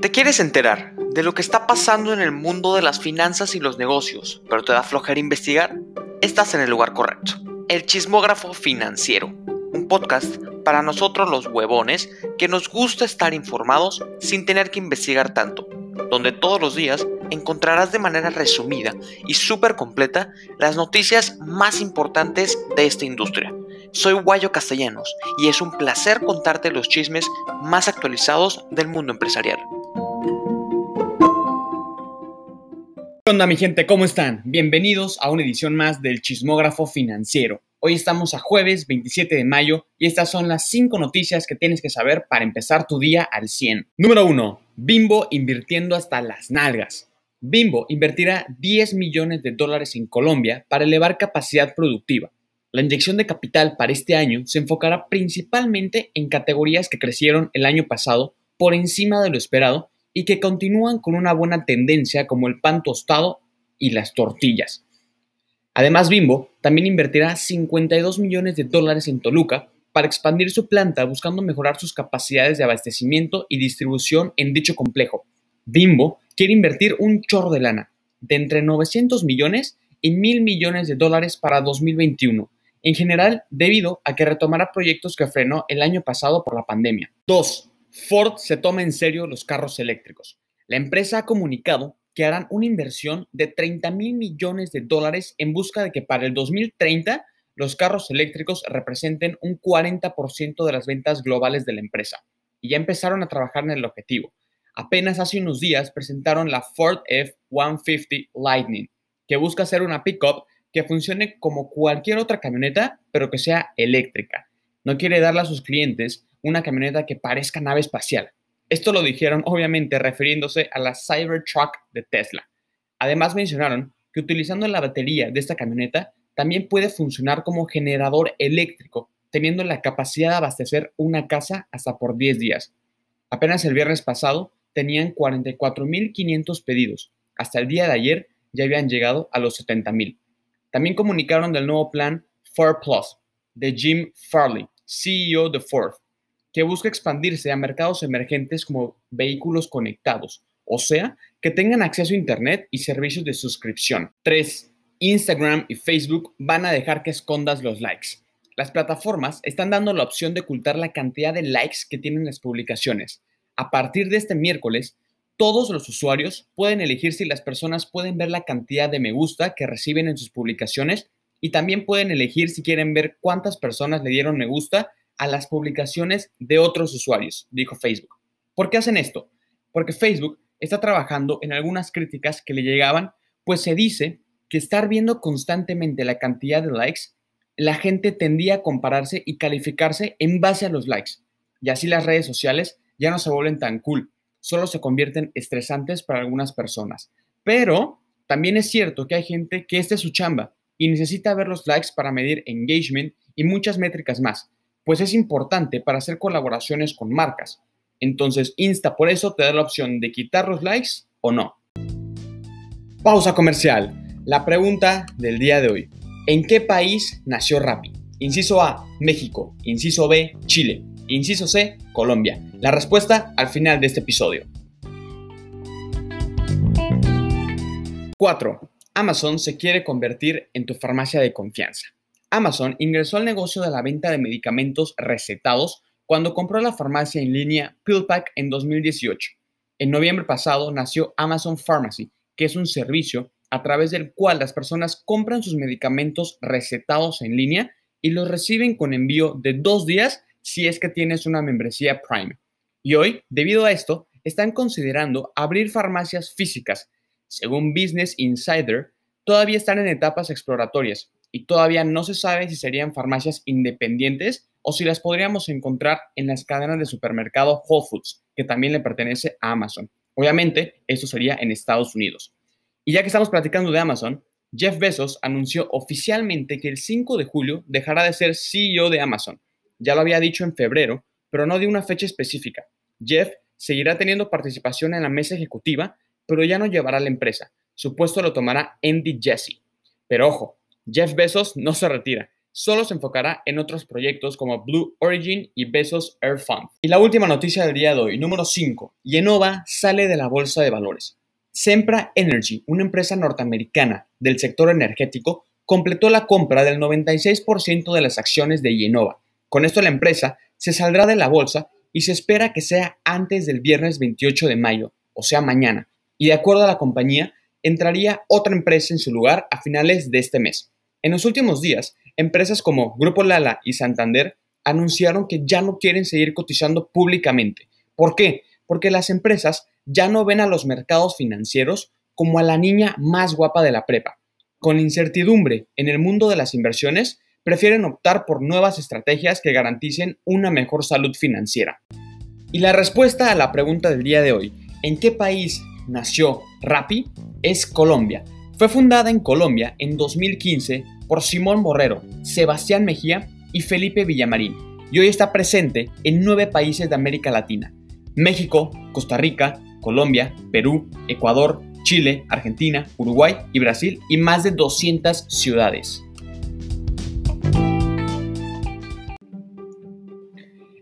¿Te quieres enterar de lo que está pasando en el mundo de las finanzas y los negocios, pero te da flojera investigar? Estás en el lugar correcto. El Chismógrafo Financiero, un podcast para nosotros los huevones que nos gusta estar informados sin tener que investigar tanto, donde todos los días encontrarás de manera resumida y súper completa las noticias más importantes de esta industria. Soy Guayo Castellanos y es un placer contarte los chismes más actualizados del mundo empresarial. ¿Qué onda mi gente? ¿Cómo están? Bienvenidos a una edición más del Chismógrafo Financiero. Hoy estamos a jueves 27 de mayo y estas son las 5 noticias que tienes que saber para empezar tu día al 100. Número 1. Bimbo invirtiendo hasta las nalgas. Bimbo invertirá 10 millones de dólares en Colombia para elevar capacidad productiva. La inyección de capital para este año se enfocará principalmente en categorías que crecieron el año pasado por encima de lo esperado y que continúan con una buena tendencia como el pan tostado y las tortillas. Además, Bimbo también invertirá 52 millones de dólares en Toluca para expandir su planta buscando mejorar sus capacidades de abastecimiento y distribución en dicho complejo. Bimbo quiere invertir un chorro de lana, de entre 900 millones y 1000 millones de dólares para 2021, en general debido a que retomará proyectos que frenó el año pasado por la pandemia. 2. Ford se toma en serio los carros eléctricos. La empresa ha comunicado que harán una inversión de 30 mil millones de dólares en busca de que para el 2030 los carros eléctricos representen un 40% de las ventas globales de la empresa. Y ya empezaron a trabajar en el objetivo. Apenas hace unos días presentaron la Ford F-150 Lightning, que busca ser una pickup que funcione como cualquier otra camioneta, pero que sea eléctrica. No quiere darle a sus clientes una camioneta que parezca nave espacial. Esto lo dijeron obviamente refiriéndose a la Cybertruck de Tesla. Además mencionaron que utilizando la batería de esta camioneta también puede funcionar como generador eléctrico, teniendo la capacidad de abastecer una casa hasta por 10 días. Apenas el viernes pasado tenían 44.500 pedidos. Hasta el día de ayer ya habían llegado a los 70.000. También comunicaron del nuevo plan Ford Plus de Jim Farley, CEO de Ford, que busca expandirse a mercados emergentes como vehículos conectados, o sea, que tengan acceso a Internet y servicios de suscripción. 3. Instagram y Facebook van a dejar que escondas los likes. Las plataformas están dando la opción de ocultar la cantidad de likes que tienen las publicaciones. A partir de este miércoles, todos los usuarios pueden elegir si las personas pueden ver la cantidad de me gusta que reciben en sus publicaciones y también pueden elegir si quieren ver cuántas personas le dieron me gusta a las publicaciones de otros usuarios, dijo Facebook. ¿Por qué hacen esto? Porque Facebook está trabajando en algunas críticas que le llegaban, pues se dice que estar viendo constantemente la cantidad de likes, la gente tendía a compararse y calificarse en base a los likes. Y así las redes sociales ya no se vuelven tan cool, solo se convierten estresantes para algunas personas. Pero también es cierto que hay gente que esta es su chamba y necesita ver los likes para medir engagement y muchas métricas más pues es importante para hacer colaboraciones con marcas. Entonces, Insta por eso te da la opción de quitar los likes o no. Pausa comercial. La pregunta del día de hoy. ¿En qué país nació Rappi? Inciso A, México. Inciso B, Chile. Inciso C, Colombia. La respuesta al final de este episodio. 4. Amazon se quiere convertir en tu farmacia de confianza. Amazon ingresó al negocio de la venta de medicamentos recetados cuando compró la farmacia en línea PillPack en 2018. En noviembre pasado nació Amazon Pharmacy, que es un servicio a través del cual las personas compran sus medicamentos recetados en línea y los reciben con envío de dos días si es que tienes una membresía Prime. Y hoy, debido a esto, están considerando abrir farmacias físicas. Según Business Insider, todavía están en etapas exploratorias, y todavía no se sabe si serían farmacias independientes o si las podríamos encontrar en las cadenas de supermercado Whole Foods, que también le pertenece a Amazon. Obviamente, esto sería en Estados Unidos. Y ya que estamos platicando de Amazon, Jeff Bezos anunció oficialmente que el 5 de julio dejará de ser CEO de Amazon. Ya lo había dicho en febrero, pero no dio una fecha específica. Jeff seguirá teniendo participación en la mesa ejecutiva, pero ya no llevará la empresa. Su puesto lo tomará Andy Jesse. Pero ojo, Jeff Bezos no se retira. solo se enfocará en otros proyectos como Blue Origin y Besos Air Fund. Y la última noticia del día de hoy, número 5. Yenova sale de la bolsa de valores. Sempra Energy, una empresa norteamericana del sector energético, completó la compra del 96% de las acciones de Yenova. Con esto la empresa se saldrá de la bolsa y se espera que sea antes del viernes 28 de mayo, o sea mañana. Y de acuerdo a la compañía, entraría otra empresa en su lugar a finales de este mes. En los últimos días, empresas como Grupo Lala y Santander anunciaron que ya no quieren seguir cotizando públicamente. ¿Por qué? Porque las empresas ya no ven a los mercados financieros como a la niña más guapa de la prepa. Con incertidumbre en el mundo de las inversiones, prefieren optar por nuevas estrategias que garanticen una mejor salud financiera. Y la respuesta a la pregunta del día de hoy, ¿en qué país nació Rappi? Es Colombia. Fue fundada en Colombia en 2015 por Simón Borrero, Sebastián Mejía y Felipe Villamarín, y hoy está presente en nueve países de América Latina. México, Costa Rica, Colombia, Perú, Ecuador, Chile, Argentina, Uruguay y Brasil y más de 200 ciudades.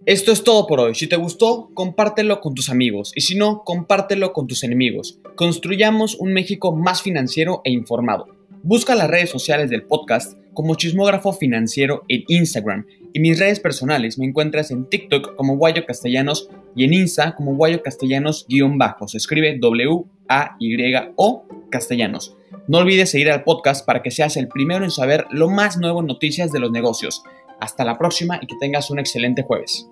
Esto es todo por hoy. Si te gustó, compártelo con tus amigos y si no, compártelo con tus enemigos. Construyamos un México más financiero e informado. Busca las redes sociales del podcast como Chismógrafo Financiero en Instagram y mis redes personales me encuentras en TikTok como Guayo Castellanos y en Insta como Guayo Castellanos-bajo. Se escribe W-A-Y-O Castellanos. No olvides seguir al podcast para que seas el primero en saber lo más nuevo en noticias de los negocios. Hasta la próxima y que tengas un excelente jueves.